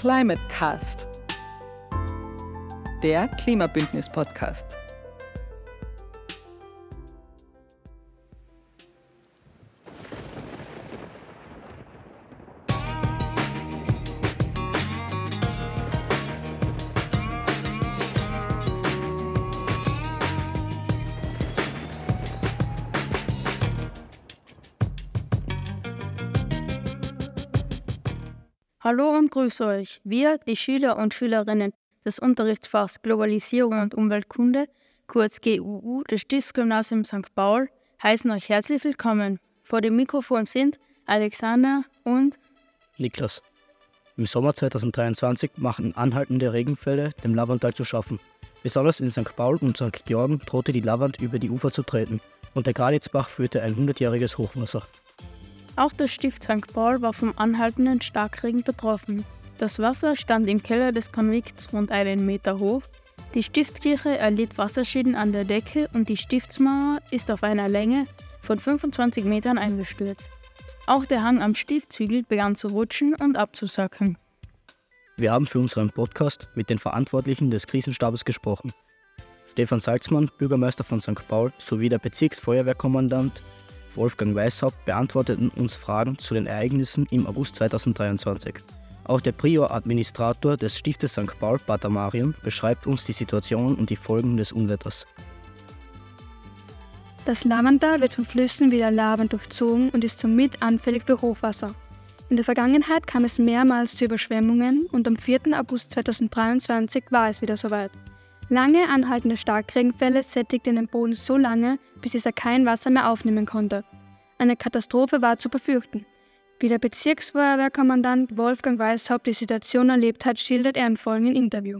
Climate Cast, der Klimabündnis-Podcast. Hallo und grüße euch. Wir, die Schüler und Schülerinnen des Unterrichtsfachs Globalisierung und Umweltkunde, kurz GUU des Stiftsgymnasiums St. Paul, heißen euch herzlich willkommen. Vor dem Mikrofon sind Alexander und Niklas. Im Sommer 2023 machen anhaltende Regenfälle dem Lavandtal zu schaffen. Besonders in St. Paul und St. Georgen drohte die Lavand über die Ufer zu treten und der Granitzbach führte ein 100-jähriges Hochwasser. Auch das Stift St. Paul war vom anhaltenden Starkregen betroffen. Das Wasser stand im Keller des Konvikts rund einen Meter hoch. Die Stiftskirche erlitt Wasserschäden an der Decke und die Stiftsmauer ist auf einer Länge von 25 Metern eingestürzt. Auch der Hang am Stiftzügel begann zu rutschen und abzusacken. Wir haben für unseren Podcast mit den Verantwortlichen des Krisenstabes gesprochen. Stefan Salzmann, Bürgermeister von St. Paul, sowie der Bezirksfeuerwehrkommandant Wolfgang Weishaupt beantworteten uns Fragen zu den Ereignissen im August 2023. Auch der Prior-Administrator des Stiftes St. Paul, Pater Marion, beschreibt uns die Situation und die Folgen des Unwetters. Das Lavandal wird von Flüssen wie der Lavan durchzogen und ist somit anfällig für Hochwasser. In der Vergangenheit kam es mehrmals zu Überschwemmungen und am 4. August 2023 war es wieder soweit. Lange anhaltende Starkregenfälle sättigten den Boden so lange, bis dieser kein Wasser mehr aufnehmen konnte. Eine Katastrophe war zu befürchten. Wie der Bezirksfeuerwehrkommandant Wolfgang Weishaupt die Situation erlebt hat, schildert er im folgenden Interview.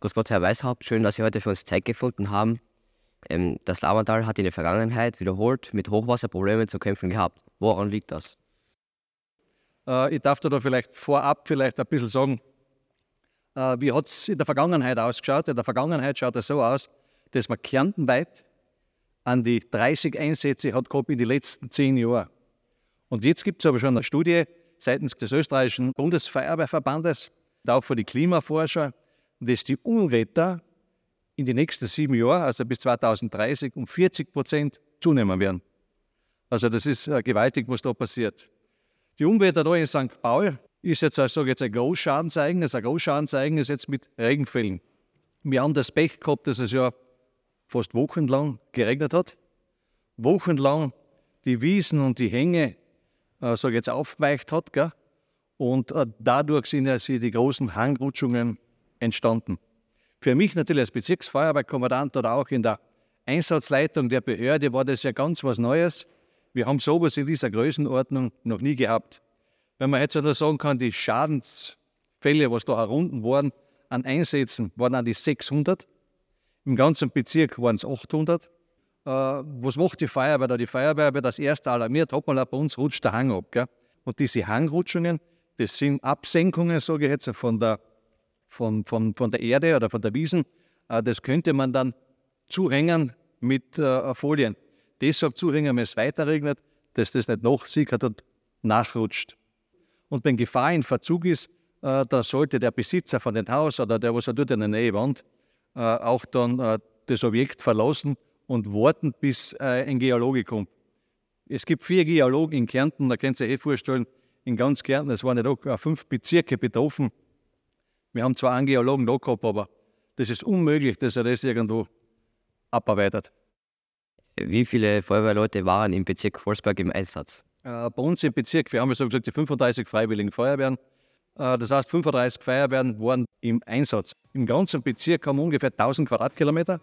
Grüß Gott, Herr Weishaupt, schön, dass Sie heute für uns Zeit gefunden haben. Ähm, das Lavandal hat in der Vergangenheit wiederholt mit Hochwasserproblemen zu kämpfen gehabt. Woran liegt das? Äh, ich darf da vielleicht vorab vielleicht ein bisschen sagen, wie hat es in der Vergangenheit ausgeschaut? In der Vergangenheit schaut es so aus, dass man kärntenweit an die 30 Einsätze hat gehabt in den letzten zehn Jahren. Und jetzt gibt es aber schon eine Studie seitens des österreichischen Bundesfeuerwehrverbandes und auch von den Klimaforscher, dass die Unwetter in den nächsten sieben Jahren, also bis 2030, um 40 Prozent zunehmen werden. Also das ist äh, gewaltig, was da passiert. Die Unwetter da in St. Paul ist jetzt, also, jetzt ein Großschadenseignis. Ein Großschadenseignis jetzt mit Regenfällen. Wir haben das Pech gehabt, dass es ja fast wochenlang geregnet hat. Wochenlang die Wiesen und die Hänge, äh, jetzt, aufgeweicht hat. Gell? Und äh, dadurch sind ja die großen Hangrutschungen entstanden. Für mich natürlich als Bezirksfeuerwehrkommandant oder auch in der Einsatzleitung der Behörde war das ja ganz was Neues. Wir haben sowas in dieser Größenordnung noch nie gehabt. Wenn man jetzt nur sagen kann, die Schadensfälle, was da herunden waren, an Einsätzen, waren an die 600. Im ganzen Bezirk waren es 800. Äh, was macht die Feuerwehr da? Die Feuerwehr wird als erster alarmiert, hopp mal bei uns rutscht der Hang ab. Gell? Und diese Hangrutschungen, das sind Absenkungen, sage ich jetzt, von der, von, von, von der Erde oder von der Wiesen. Äh, das könnte man dann zuhängen mit äh, Folien. Deshalb zuhängen, wenn es weiter regnet, dass das nicht nachsickert und nachrutscht. Und wenn Gefahr in Verzug ist, äh, da sollte der Besitzer von dem Haus oder der, was er dort in der Nähe wohnt, äh, auch dann äh, das Objekt verlassen und warten, bis äh, ein Geologe kommt. Es gibt vier Geologen in Kärnten, da könnt ihr euch eh vorstellen, in ganz Kärnten, es waren ja doch fünf Bezirke betroffen. Wir haben zwar einen Geologen da gehabt, aber das ist unmöglich, dass er das irgendwo abarbeitet. Wie viele Feuerwehrleute waren im Bezirk Wolfsberg im Einsatz? Äh, bei uns im Bezirk, wir haben ja so gesagt, die 35 Freiwilligen Feuerwehren. Äh, das heißt, 35 Feuerwehren waren im Einsatz. Im ganzen Bezirk haben wir ungefähr 1000 Quadratkilometer.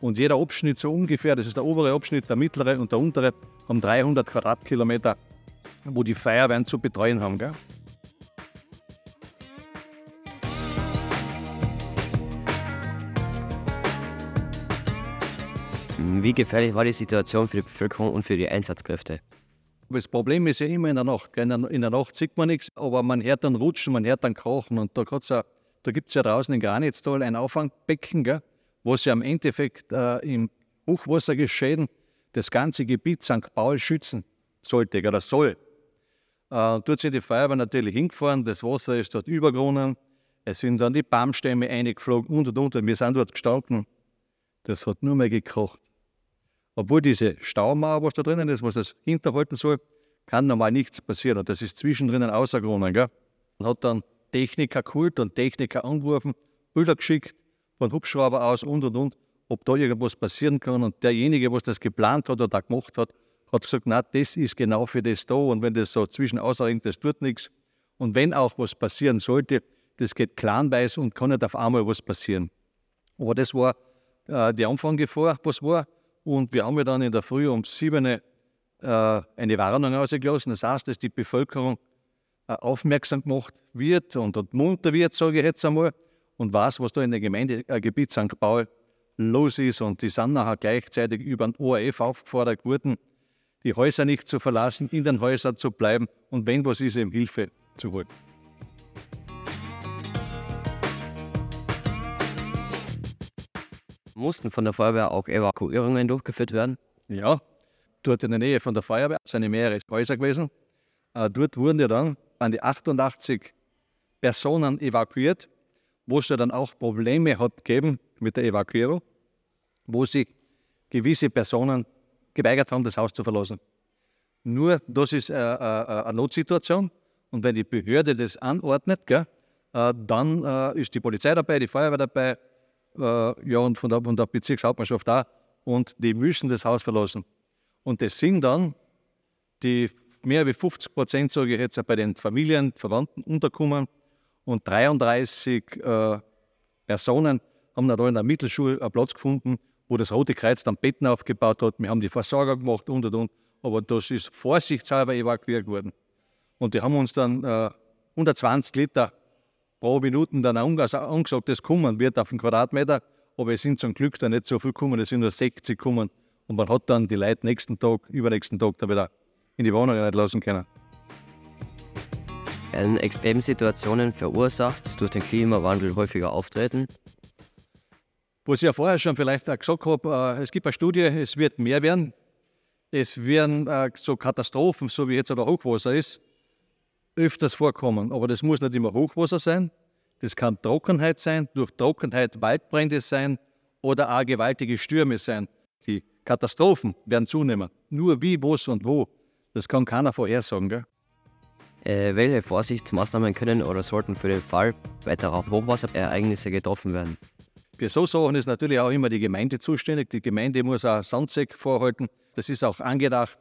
Und jeder Abschnitt so ungefähr, das ist der obere Abschnitt, der mittlere und der untere, haben 300 Quadratkilometer, wo die Feuerwehren zu betreuen haben. Gell? Wie gefährlich war die Situation für die Bevölkerung und für die Einsatzkräfte? Das Problem ist ja immer in der Nacht. In der Nacht sieht man nichts, aber man hört dann rutschen, man hört dann krachen. Und da, da gibt es ja draußen in Granitztal ein Auffangbecken, gell, was ja im Endeffekt äh, im Hochwassergeschehen das ganze Gebiet St. Paul schützen sollte oder soll. Äh, dort sind die Feuerwehr natürlich hingefahren, das Wasser ist dort übergerunnen, es sind dann die Baumstämme eingeflogen und und. Und wir sind dort gestanden. Das hat nur mehr gekocht. Obwohl diese Staumauer, was da drinnen ist, was das hinterhalten soll, kann normal nichts passieren. Und das ist zwischendrin außergerunnen. Gell? Und hat dann Techniker geholt und Techniker angerufen, Bilder geschickt, von Hubschrauber aus und und und, ob da irgendwas passieren kann. Und derjenige, was das geplant hat oder gemacht hat, hat gesagt, na, das ist genau für das da. Und wenn das so zwischen außerringt, das tut nichts. Und wenn auch was passieren sollte, das geht planweise und kann nicht auf einmal was passieren. Aber das war äh, die Anfangsgefahr, was war. Und wir haben ja dann in der Früh um 7 Uhr äh, eine Warnung ausgelassen. Das heißt, dass die Bevölkerung äh, aufmerksam gemacht wird und, und munter wird, sage ich jetzt einmal, und weiß, was da in dem Gemeindegebiet St. Paul los ist. Und die sind nachher gleichzeitig über den ORF aufgefordert worden, die Häuser nicht zu verlassen, in den Häusern zu bleiben und wenn was ist, eben Hilfe zu holen. Mussten von der Feuerwehr auch Evakuierungen durchgeführt werden? Ja, dort in der Nähe von der Feuerwehr sind mehrere Häuser gewesen. Äh, dort wurden ja dann an die 88 Personen evakuiert, wo es ja dann auch Probleme hat gegeben mit der Evakuierung, wo sich gewisse Personen geweigert haben, das Haus zu verlassen. Nur das ist äh, äh, eine Notsituation und wenn die Behörde das anordnet, dann ist die Polizei dabei, die Feuerwehr dabei, ja, und von der, von der Bezirkshauptmannschaft da. Und die müssen das Haus verlassen. Und das sind dann die mehr als 50 Prozent, sage ich jetzt, bei den Familien, Verwandten unterkommen. Und 33 äh, Personen haben dann da in der Mittelschule einen Platz gefunden, wo das Rote Kreuz dann Betten aufgebaut hat. Wir haben die Versorgung gemacht und und und. Aber das ist vorsichtshalber evakuiert worden. Und die haben uns dann äh, 120 Liter pro Minute dann angesagt, das kommen wird auf den Quadratmeter, aber es sind zum Glück dann nicht so viel gekommen, es sind nur 60 gekommen. Und man hat dann die Leute nächsten Tag, übernächsten Tag dann wieder in die Wohnung lassen können. Werden Extremsituationen verursacht durch den Klimawandel häufiger auftreten? Was ich ja vorher schon vielleicht auch gesagt habe, äh, es gibt eine Studie, es wird mehr werden. Es werden äh, so Katastrophen, so wie jetzt oder Hochwasser ist, öfters vorkommen. Aber das muss nicht immer Hochwasser sein. Das kann Trockenheit sein, durch Trockenheit Waldbrände sein oder auch gewaltige Stürme sein. Die Katastrophen werden zunehmen. Nur wie, was und wo, das kann keiner vorhersagen. Gell? Äh, welche Vorsichtsmaßnahmen können oder sollten für den Fall weiterer Hochwasserereignisse getroffen werden? Für so Sachen ist natürlich auch immer die Gemeinde zuständig. Die Gemeinde muss auch Sandsäck vorhalten. Das ist auch angedacht,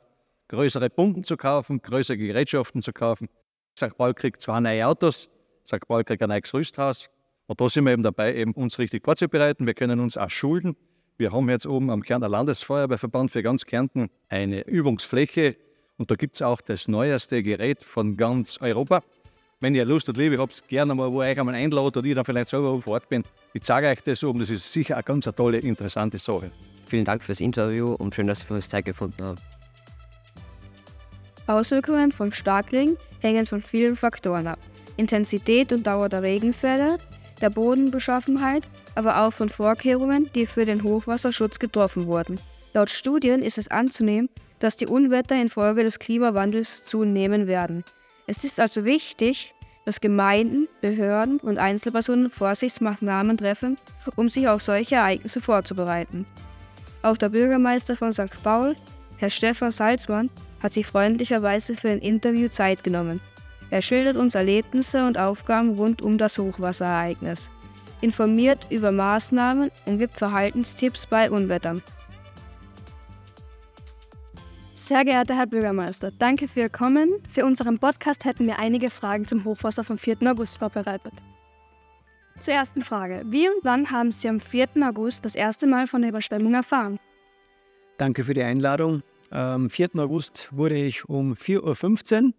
größere Pumpen zu kaufen, größere Gerätschaften zu kaufen. St. Paul kriegt zwei neue Autos, St. Paul kriegt ein neues Rüsthaus. Und da sind wir eben dabei, eben uns richtig vorzubereiten. Wir können uns auch schulden. Wir haben jetzt oben am Kärntner Landesfeuerwehrverband für ganz Kärnten eine Übungsfläche. Und da gibt es auch das neueste Gerät von ganz Europa. Wenn ihr Lust und Liebe habt, gerne mal, wo ihr euch einmal einladet und ich dann vielleicht selber vor Ort bin. Ich zeige euch das oben. Das ist sicher eine ganz tolle, interessante Sache. Vielen Dank fürs Interview und schön, dass Sie für uns Zeit gefunden haben. Auswirkungen von Starkregen hängen von vielen Faktoren ab. Intensität und Dauer der Regenfälle, der Bodenbeschaffenheit, aber auch von Vorkehrungen, die für den Hochwasserschutz getroffen wurden. Laut Studien ist es anzunehmen, dass die Unwetter infolge des Klimawandels zunehmen werden. Es ist also wichtig, dass Gemeinden, Behörden und Einzelpersonen Vorsichtsmaßnahmen treffen, um sich auf solche Ereignisse vorzubereiten. Auch der Bürgermeister von St. Paul, Herr Stefan Salzmann, hat sich freundlicherweise für ein Interview Zeit genommen. Er schildert uns Erlebnisse und Aufgaben rund um das Hochwasserereignis, informiert über Maßnahmen und gibt Verhaltenstipps bei Unwettern. Sehr geehrter Herr Bürgermeister, danke für Ihr Kommen. Für unseren Podcast hätten wir einige Fragen zum Hochwasser vom 4. August vorbereitet. Zur ersten Frage. Wie und wann haben Sie am 4. August das erste Mal von der Überschwemmung erfahren? Danke für die Einladung. Am 4. August wurde ich um 4.15 Uhr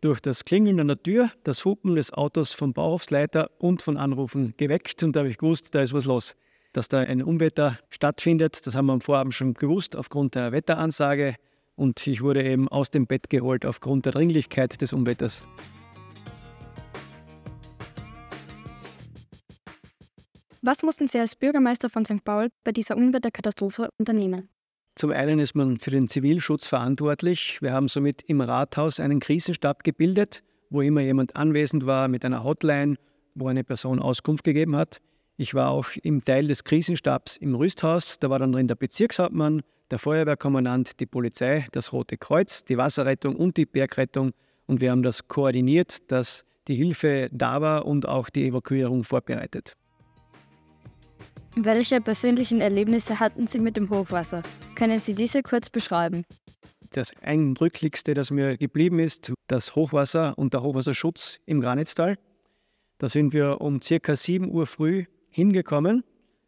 durch das Klingeln an der Tür, das Hupen des Autos vom Bauhofsleiter und von Anrufen geweckt und da habe ich gewusst, da ist was los. Dass da ein Unwetter stattfindet, das haben wir am Vorabend schon gewusst aufgrund der Wetteransage und ich wurde eben aus dem Bett geholt aufgrund der Dringlichkeit des Unwetters. Was mussten Sie als Bürgermeister von St. Paul bei dieser Unwetterkatastrophe unternehmen? Zum einen ist man für den Zivilschutz verantwortlich. Wir haben somit im Rathaus einen Krisenstab gebildet, wo immer jemand anwesend war mit einer Hotline, wo eine Person Auskunft gegeben hat. Ich war auch im Teil des Krisenstabs im Rüsthaus. Da war dann drin der Bezirkshauptmann, der Feuerwehrkommandant, die Polizei, das Rote Kreuz, die Wasserrettung und die Bergrettung. Und wir haben das koordiniert, dass die Hilfe da war und auch die Evakuierung vorbereitet. Welche persönlichen Erlebnisse hatten Sie mit dem Hochwasser? Können Sie diese kurz beschreiben? Das Eindrücklichste, das mir geblieben ist, das Hochwasser und der Hochwasserschutz im Granitztal. Da sind wir um circa 7 Uhr früh hingekommen.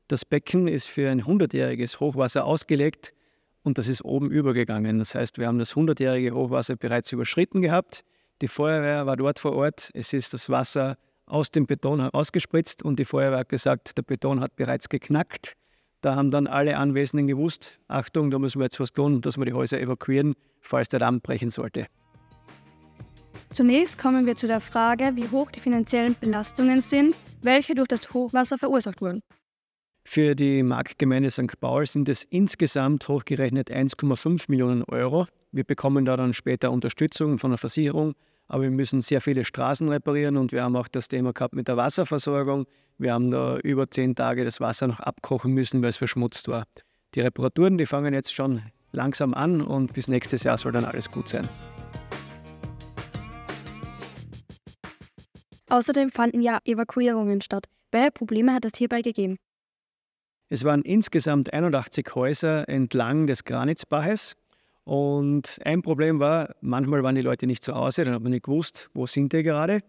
Das Becken ist für ein 100-jähriges Hochwasser ausgelegt und das ist oben übergegangen. Das heißt, wir haben das 100-jährige Hochwasser bereits überschritten gehabt. Die Feuerwehr war dort vor Ort. Es ist das Wasser aus dem Beton herausgespritzt und die Feuerwehr hat gesagt, der Beton hat bereits geknackt. Da haben dann alle Anwesenden gewusst, Achtung, da müssen wir jetzt was tun, dass wir die Häuser evakuieren, falls der Damm brechen sollte. Zunächst kommen wir zu der Frage, wie hoch die finanziellen Belastungen sind, welche durch das Hochwasser verursacht wurden. Für die Marktgemeinde St. Paul sind es insgesamt hochgerechnet 1,5 Millionen Euro. Wir bekommen da dann später Unterstützung von der Versicherung, aber wir müssen sehr viele Straßen reparieren und wir haben auch das Thema gehabt mit der Wasserversorgung. Wir haben da über zehn Tage das Wasser noch abkochen müssen, weil es verschmutzt war. Die Reparaturen, die fangen jetzt schon langsam an und bis nächstes Jahr soll dann alles gut sein. Außerdem fanden ja Evakuierungen statt. Welche Probleme hat es hierbei gegeben? Es waren insgesamt 81 Häuser entlang des Granitzbaches. Und ein Problem war, manchmal waren die Leute nicht zu Hause, dann hat man nicht gewusst, wo sind die gerade.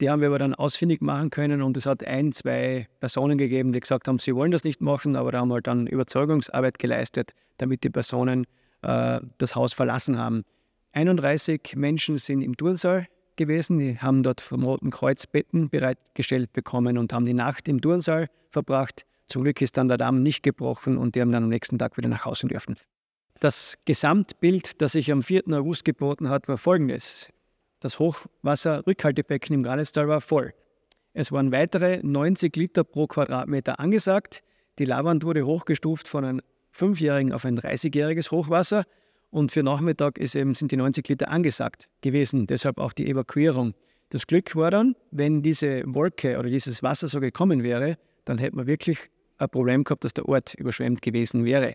Die haben wir aber dann ausfindig machen können und es hat ein, zwei Personen gegeben, die gesagt haben, sie wollen das nicht machen, aber da haben wir halt dann Überzeugungsarbeit geleistet, damit die Personen äh, das Haus verlassen haben. 31 Menschen sind im Turnsaal gewesen. Die haben dort vom Roten Kreuz Betten bereitgestellt bekommen und haben die Nacht im Turnsaal verbracht. Zum Glück ist dann der Damm nicht gebrochen und die haben dann am nächsten Tag wieder nach Hause dürfen. Das Gesamtbild, das sich am 4. August geboten hat, war folgendes. Das Hochwasserrückhaltebecken im Granitztal war voll. Es waren weitere 90 Liter pro Quadratmeter angesagt. Die Lavand wurde hochgestuft von einem fünfjährigen auf ein 30-jähriges Hochwasser und für Nachmittag eben, sind die 90 Liter angesagt gewesen, deshalb auch die Evakuierung. Das Glück war dann, wenn diese Wolke oder dieses Wasser so gekommen wäre, dann hätte man wirklich ein Problem gehabt, dass der Ort überschwemmt gewesen wäre.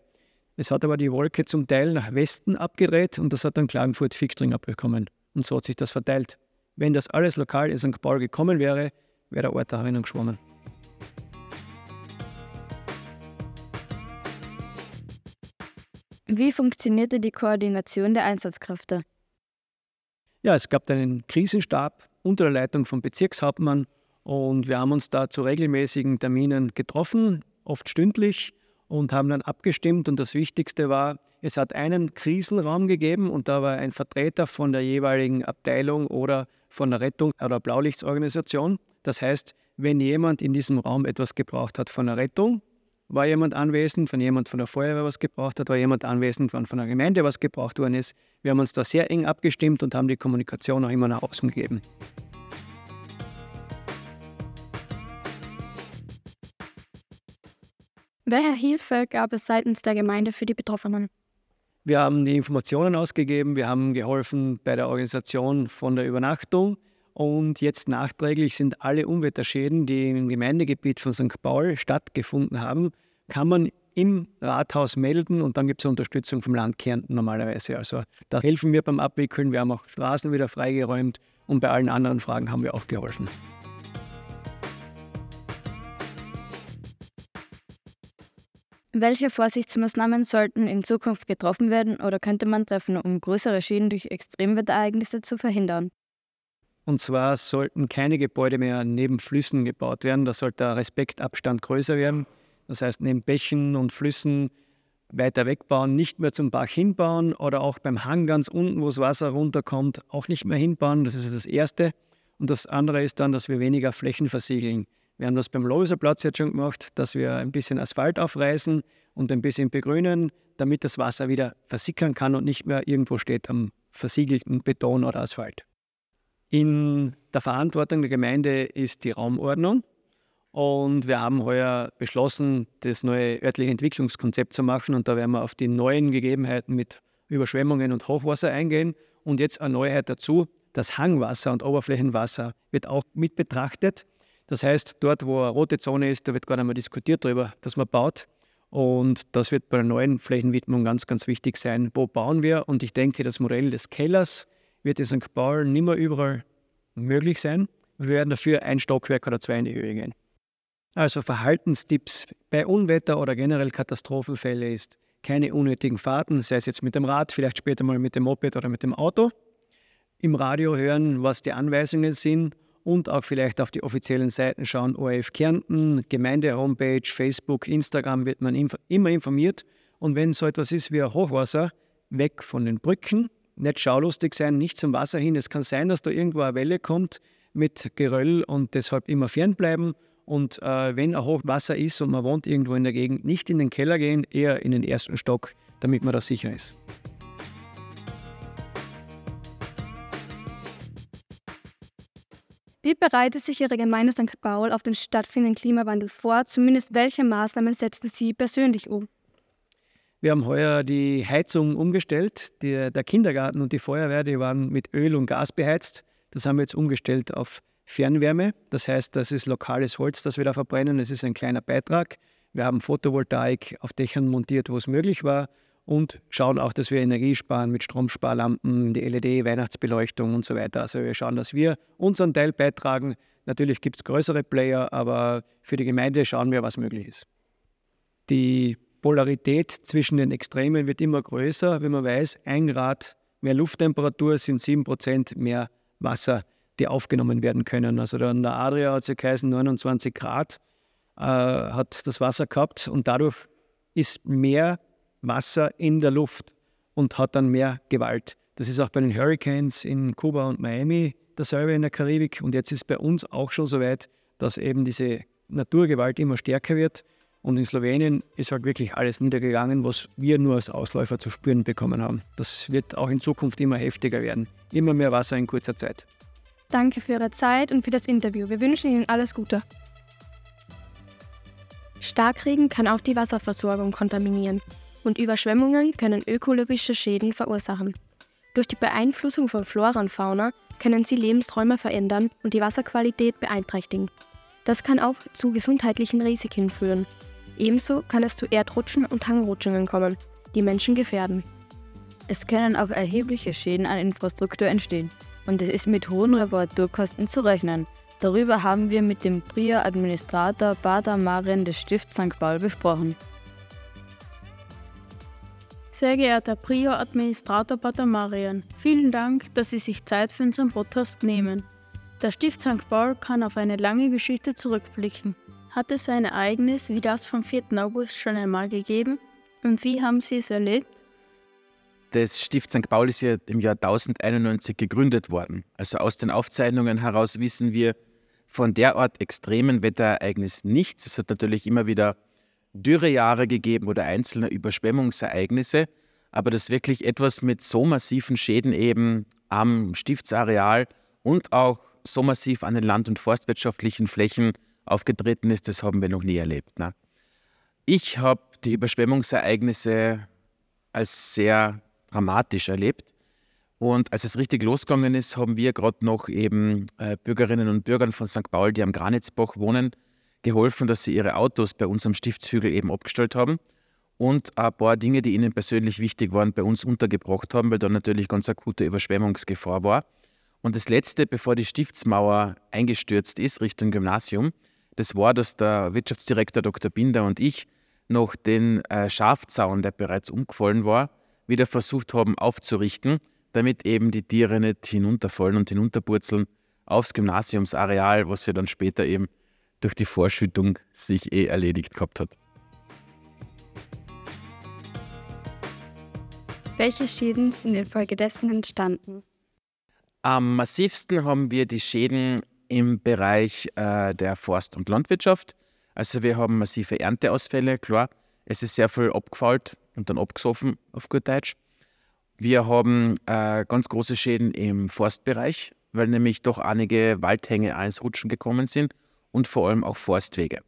Es hat aber die Wolke zum Teil nach Westen abgedreht und das hat dann Klagenfurt-Fichtring abbekommen. Und so hat sich das verteilt. Wenn das alles lokal in St. Paul gekommen wäre, wäre der Ort da herinnen geschwommen. Wie funktionierte die Koordination der Einsatzkräfte? Ja, es gab einen Krisenstab unter der Leitung vom Bezirkshauptmann und wir haben uns da zu regelmäßigen Terminen getroffen, oft stündlich und haben dann abgestimmt. Und das Wichtigste war, es hat einen Krisenraum gegeben und da war ein Vertreter von der jeweiligen Abteilung oder von der Rettung oder Blaulichtsorganisation. Das heißt, wenn jemand in diesem Raum etwas gebraucht hat von der Rettung, war jemand anwesend, wenn jemand von der Feuerwehr was gebraucht hat, war jemand anwesend, wenn von der Gemeinde was gebraucht worden ist. Wir haben uns da sehr eng abgestimmt und haben die Kommunikation auch immer nach außen gegeben. Welche Hilfe gab es seitens der Gemeinde für die Betroffenen? Wir haben die Informationen ausgegeben, wir haben geholfen bei der Organisation von der Übernachtung und jetzt nachträglich sind alle Unwetterschäden, die im Gemeindegebiet von St. Paul stattgefunden haben, kann man im Rathaus melden und dann gibt es Unterstützung vom Land Kärnten normalerweise. Also da helfen wir beim Abwickeln. Wir haben auch Straßen wieder freigeräumt und bei allen anderen Fragen haben wir auch geholfen. Welche Vorsichtsmaßnahmen sollten in Zukunft getroffen werden oder könnte man treffen, um größere Schäden durch Extremwetterereignisse zu verhindern? Und zwar sollten keine Gebäude mehr neben Flüssen gebaut werden. Da sollte der Respektabstand größer werden. Das heißt, neben Bächen und Flüssen weiter wegbauen, nicht mehr zum Bach hinbauen oder auch beim Hang ganz unten, wo das Wasser runterkommt, auch nicht mehr hinbauen. Das ist das Erste. Und das andere ist dann, dass wir weniger Flächen versiegeln. Wir haben das beim Loiserplatz jetzt schon gemacht, dass wir ein bisschen Asphalt aufreißen und ein bisschen begrünen, damit das Wasser wieder versickern kann und nicht mehr irgendwo steht am versiegelten Beton oder Asphalt. In der Verantwortung der Gemeinde ist die Raumordnung Und wir haben heuer beschlossen, das neue örtliche Entwicklungskonzept zu machen. Und da werden wir auf die neuen Gegebenheiten mit Überschwemmungen und Hochwasser eingehen. Und jetzt eine Neuheit dazu, das Hangwasser und Oberflächenwasser wird auch mit betrachtet. Das heißt, dort, wo eine rote Zone ist, da wird gar nicht mehr diskutiert darüber, dass man baut. Und das wird bei der neuen Flächenwidmung ganz, ganz wichtig sein. Wo bauen wir? Und ich denke, das Modell des Kellers wird in St. Paul nicht mehr überall möglich sein. Wir werden dafür ein Stockwerk oder zwei in die Höhe gehen. Also Verhaltenstipps bei Unwetter oder generell Katastrophenfälle ist keine unnötigen Fahrten, sei es jetzt mit dem Rad, vielleicht später mal mit dem Moped oder mit dem Auto. Im Radio hören, was die Anweisungen sind und auch vielleicht auf die offiziellen Seiten schauen. ORF Kärnten, Gemeinde-Homepage, Facebook, Instagram wird man inf immer informiert. Und wenn so etwas ist wie ein Hochwasser, weg von den Brücken, nicht schaulustig sein, nicht zum Wasser hin. Es kann sein, dass da irgendwo eine Welle kommt mit Geröll und deshalb immer fernbleiben. Und äh, wenn ein Hochwasser ist und man wohnt irgendwo in der Gegend, nicht in den Keller gehen, eher in den ersten Stock, damit man da sicher ist. Bereitet sich Ihre Gemeinde St. Paul auf den stattfindenden Klimawandel vor? Zumindest welche Maßnahmen setzen Sie persönlich um? Wir haben heuer die Heizung umgestellt. Die, der Kindergarten und die Feuerwehr, die waren mit Öl und Gas beheizt. Das haben wir jetzt umgestellt auf Fernwärme. Das heißt, das ist lokales Holz, das wir da verbrennen. Es ist ein kleiner Beitrag. Wir haben Photovoltaik auf Dächern montiert, wo es möglich war und schauen auch, dass wir Energie sparen mit Stromsparlampen, die LED-Weihnachtsbeleuchtung und so weiter. Also wir schauen, dass wir unseren Teil beitragen. Natürlich gibt es größere Player, aber für die Gemeinde schauen wir, was möglich ist. Die Polarität zwischen den Extremen wird immer größer, wenn man weiß, ein Grad mehr Lufttemperatur sind sieben Prozent mehr Wasser, die aufgenommen werden können. Also in der Adria hat es geheißen, 29 Grad äh, hat das Wasser gehabt und dadurch ist mehr Wasser in der Luft und hat dann mehr Gewalt. Das ist auch bei den Hurricanes in Kuba und Miami dasselbe in der Karibik. Und jetzt ist bei uns auch schon so weit, dass eben diese Naturgewalt immer stärker wird. Und in Slowenien ist halt wirklich alles niedergegangen, was wir nur als Ausläufer zu spüren bekommen haben. Das wird auch in Zukunft immer heftiger werden. Immer mehr Wasser in kurzer Zeit. Danke für Ihre Zeit und für das Interview. Wir wünschen Ihnen alles Gute. Starkregen kann auch die Wasserversorgung kontaminieren und Überschwemmungen können ökologische Schäden verursachen. Durch die Beeinflussung von Flora und Fauna können sie Lebensräume verändern und die Wasserqualität beeinträchtigen. Das kann auch zu gesundheitlichen Risiken führen. Ebenso kann es zu Erdrutschen und Hangrutschungen kommen, die Menschen gefährden. Es können auch erhebliche Schäden an Infrastruktur entstehen und es ist mit hohen Reparaturkosten zu rechnen. Darüber haben wir mit dem Prior-Administrator Bader Marien des Stifts St. Paul gesprochen. Sehr geehrter Prior-Administrator Pater Marian, vielen Dank, dass Sie sich Zeit für unseren Podcast nehmen. Der Stift St. Paul kann auf eine lange Geschichte zurückblicken. Hat es ein Ereignis wie das vom 4. August schon einmal gegeben? Und wie haben Sie es erlebt? Das Stift St. Paul ist ja im Jahr 1091 gegründet worden. Also aus den Aufzeichnungen heraus wissen wir von derart extremen Wetterereignissen nichts. Es hat natürlich immer wieder Dürrejahre gegeben oder einzelne Überschwemmungsereignisse, aber dass wirklich etwas mit so massiven Schäden eben am Stiftsareal und auch so massiv an den land- und forstwirtschaftlichen Flächen aufgetreten ist, das haben wir noch nie erlebt. Ne? Ich habe die Überschwemmungsereignisse als sehr dramatisch erlebt. Und als es richtig losgegangen ist, haben wir gerade noch eben äh, Bürgerinnen und Bürgern von St. Paul, die am Granitzbach wohnen, geholfen, dass sie ihre Autos bei uns am Stiftshügel eben abgestellt haben und ein paar Dinge, die ihnen persönlich wichtig waren, bei uns untergebracht haben, weil da natürlich ganz akute Überschwemmungsgefahr war. Und das Letzte, bevor die Stiftsmauer eingestürzt ist, Richtung Gymnasium, das war, dass der Wirtschaftsdirektor Dr. Binder und ich noch den äh, Schafzaun, der bereits umgefallen war, wieder versucht haben aufzurichten, damit eben die Tiere nicht hinunterfallen und hinunterpurzeln aufs Gymnasiumsareal, was ja dann später eben durch die Vorschüttung sich eh erledigt gehabt hat. Welche Schäden sind infolgedessen entstanden? Am massivsten haben wir die Schäden im Bereich äh, der Forst- und Landwirtschaft. Also wir haben massive Ernteausfälle, klar. Es ist sehr viel abgefault und dann abgesoffen auf gut Deutsch. Wir haben äh, ganz große Schäden im Forstbereich, weil nämlich doch einige Waldhänge eins Rutschen gekommen sind und vor allem auch Forstwege.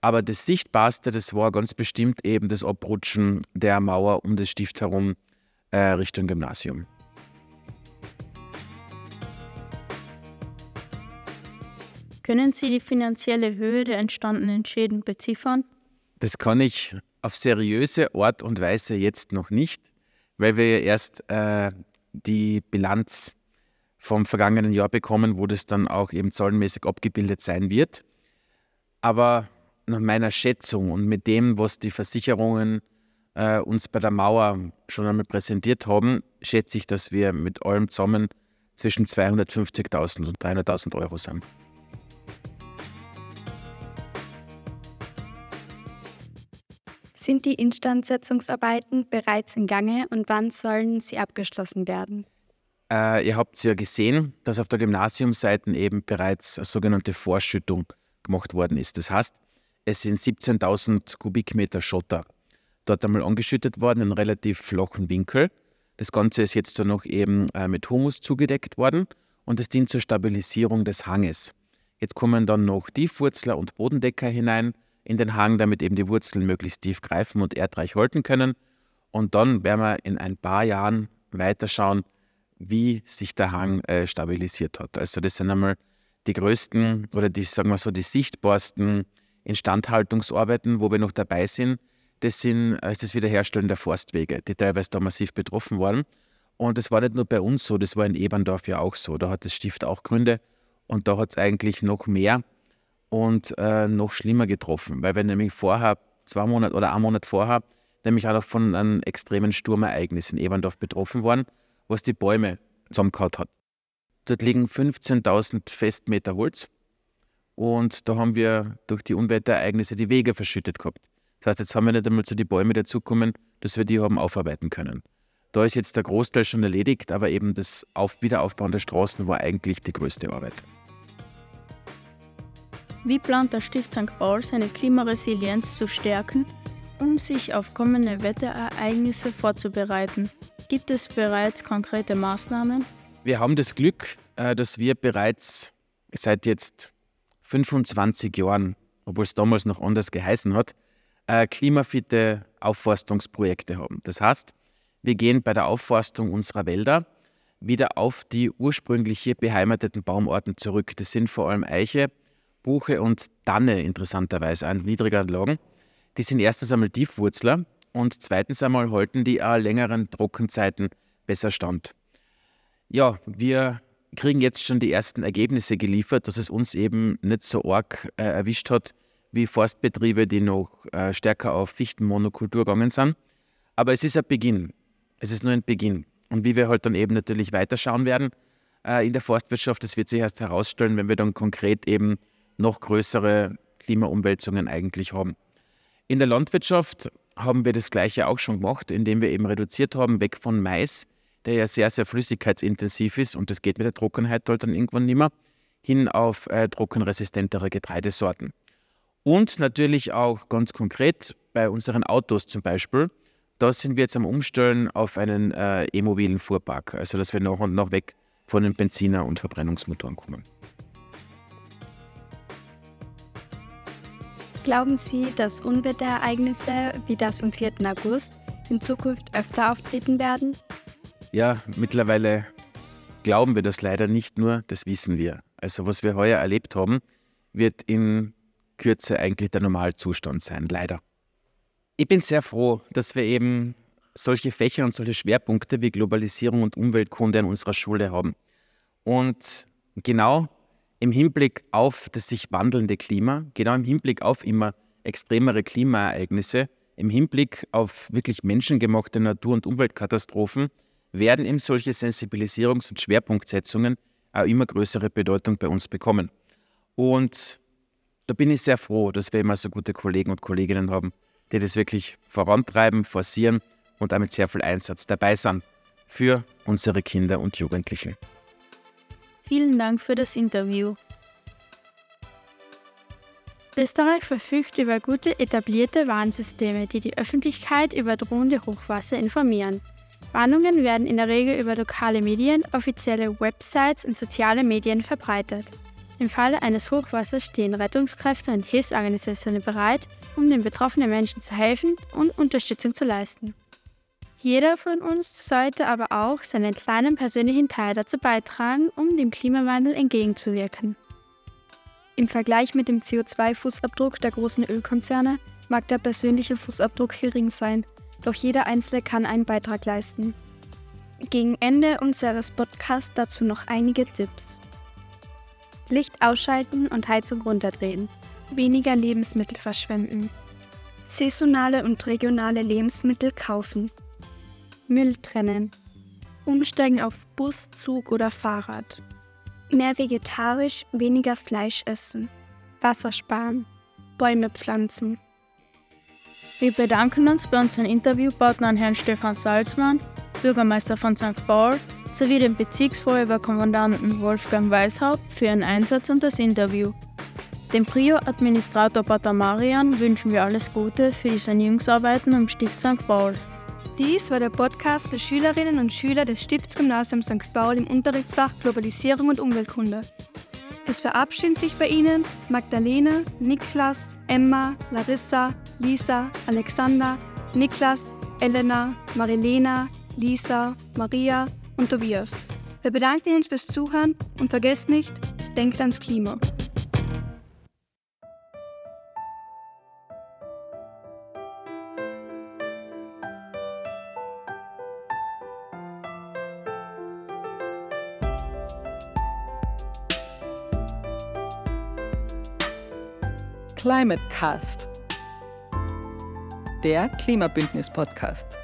Aber das Sichtbarste, das war ganz bestimmt eben das Abrutschen der Mauer um das Stift herum äh, Richtung Gymnasium. Können Sie die finanzielle Höhe der entstandenen Schäden beziffern? Das kann ich auf seriöse Art und Weise jetzt noch nicht, weil wir ja erst äh, die Bilanz vom vergangenen Jahr bekommen, wo das dann auch eben zahlenmäßig abgebildet sein wird. Aber nach meiner Schätzung und mit dem, was die Versicherungen äh, uns bei der Mauer schon einmal präsentiert haben, schätze ich, dass wir mit allem zusammen zwischen 250.000 und 300.000 Euro sind. Sind die Instandsetzungsarbeiten bereits in Gange und wann sollen sie abgeschlossen werden? Äh, ihr habt ja gesehen, dass auf der Gymnasiumseite eben bereits eine sogenannte Vorschüttung gemacht worden ist. Das heißt, es sind 17.000 Kubikmeter Schotter dort einmal angeschüttet worden, in relativ flachen Winkel. Das Ganze ist jetzt dann noch eben äh, mit Humus zugedeckt worden und es dient zur Stabilisierung des Hanges. Jetzt kommen dann noch Tiefwurzler und Bodendecker hinein in den Hang, damit eben die Wurzeln möglichst tief greifen und erdreich halten können. Und dann werden wir in ein paar Jahren weiterschauen, wie sich der Hang äh, stabilisiert hat. Also das sind einmal die größten oder die, sagen wir so, die sichtbarsten Instandhaltungsarbeiten, wo wir noch dabei sind. Das sind äh, ist das Wiederherstellen der Forstwege, die teilweise da massiv betroffen waren. Und das war nicht nur bei uns so, das war in Eberndorf ja auch so. Da hat das Stift auch Gründe und da hat es eigentlich noch mehr und äh, noch schlimmer getroffen, weil wir nämlich vorher, zwei Monate oder einen Monat vorher, nämlich auch noch von einem extremen Sturmereignis in Eberndorf betroffen waren, was die Bäume zusammengehauen hat. Dort liegen 15.000 Festmeter Holz und da haben wir durch die Unwetterereignisse die Wege verschüttet gehabt. Das heißt, jetzt haben wir nicht einmal zu den Bäumen dazukommen, dass wir die haben aufarbeiten können. Da ist jetzt der Großteil schon erledigt, aber eben das Auf Wiederaufbauen der Straßen war eigentlich die größte Arbeit. Wie plant der Stift St. Paul seine Klimaresilienz zu stärken, um sich auf kommende Wetterereignisse vorzubereiten? Gibt es bereits konkrete Maßnahmen? Wir haben das Glück, äh, dass wir bereits seit jetzt 25 Jahren, obwohl es damals noch anders geheißen hat, äh, klimafitte Aufforstungsprojekte haben. Das heißt, wir gehen bei der Aufforstung unserer Wälder wieder auf die ursprüngliche beheimateten Baumarten zurück. Das sind vor allem Eiche, Buche und Tanne interessanterweise an niedriger Lagen. Die sind erstens einmal Tiefwurzler und zweitens einmal halten die auch längeren Trockenzeiten besser stand. Ja, wir kriegen jetzt schon die ersten Ergebnisse geliefert, dass es uns eben nicht so arg äh, erwischt hat wie Forstbetriebe, die noch äh, stärker auf Fichtenmonokultur gegangen sind. Aber es ist ein Beginn. Es ist nur ein Beginn. Und wie wir halt dann eben natürlich weiterschauen werden äh, in der Forstwirtschaft, das wird sich erst herausstellen, wenn wir dann konkret eben noch größere Klimaumwälzungen eigentlich haben. In der Landwirtschaft haben wir das Gleiche auch schon gemacht, indem wir eben reduziert haben, weg von Mais, der ja sehr, sehr flüssigkeitsintensiv ist und das geht mit der Trockenheit halt dann irgendwann nicht mehr, hin auf äh, trockenresistentere Getreidesorten. Und natürlich auch ganz konkret bei unseren Autos zum Beispiel, da sind wir jetzt am Umstellen auf einen äh, e-mobilen Fuhrpark, also dass wir noch und noch weg von den Benziner- und Verbrennungsmotoren kommen. Glauben Sie, dass Unwetterereignisse wie das vom 4. August in Zukunft öfter auftreten werden? Ja, mittlerweile glauben wir das leider nicht nur, das wissen wir. Also was wir heuer erlebt haben, wird in Kürze eigentlich der Normalzustand sein, leider. Ich bin sehr froh, dass wir eben solche Fächer und solche Schwerpunkte wie Globalisierung und Umweltkunde in unserer Schule haben. Und genau im Hinblick auf das sich wandelnde Klima, genau im Hinblick auf immer extremere Klimaereignisse, im Hinblick auf wirklich menschengemachte Natur- und Umweltkatastrophen, werden eben solche Sensibilisierungs- und Schwerpunktsetzungen auch immer größere Bedeutung bei uns bekommen. Und da bin ich sehr froh, dass wir immer so gute Kollegen und Kolleginnen haben, die das wirklich vorantreiben, forcieren und damit sehr viel Einsatz dabei sind für unsere Kinder und Jugendlichen. Vielen Dank für das Interview. Österreich verfügt über gute etablierte Warnsysteme, die die Öffentlichkeit über drohende Hochwasser informieren. Warnungen werden in der Regel über lokale Medien, offizielle Websites und soziale Medien verbreitet. Im Falle eines Hochwassers stehen Rettungskräfte und Hilfsorganisationen bereit, um den betroffenen Menschen zu helfen und Unterstützung zu leisten. Jeder von uns sollte aber auch seinen kleinen persönlichen Teil dazu beitragen, um dem Klimawandel entgegenzuwirken. Im Vergleich mit dem CO2-Fußabdruck der großen Ölkonzerne mag der persönliche Fußabdruck gering sein, doch jeder Einzelne kann einen Beitrag leisten. Gegen Ende unseres Podcasts dazu noch einige Tipps. Licht ausschalten und Heizung runterdrehen. Weniger Lebensmittel verschwenden. Saisonale und regionale Lebensmittel kaufen. Müll trennen. Umsteigen auf Bus, Zug oder Fahrrad. Mehr vegetarisch, weniger Fleisch essen. Wasser sparen. Bäume pflanzen. Wir bedanken uns bei unseren Interviewpartnern Herrn Stefan Salzmann, Bürgermeister von St. Paul, sowie dem Bezirksfeuerwehrkommandanten Wolfgang Weishaupt für ihren Einsatz und das Interview. Dem Prio-Administrator Pater Marian wünschen wir alles Gute für die Sanierungsarbeiten am Stift St. Paul. Dies war der Podcast der Schülerinnen und Schüler des Stiftsgymnasiums St. Paul im Unterrichtsfach Globalisierung und Umweltkunde. Es verabschieden sich bei Ihnen Magdalene, Niklas, Emma, Larissa, Lisa, Alexander, Niklas, Elena, Marilena, Lisa, Maria und Tobias. Wir bedanken uns fürs Zuhören und vergesst nicht, denkt ans Klima. Climate der Klimabündnis-Podcast.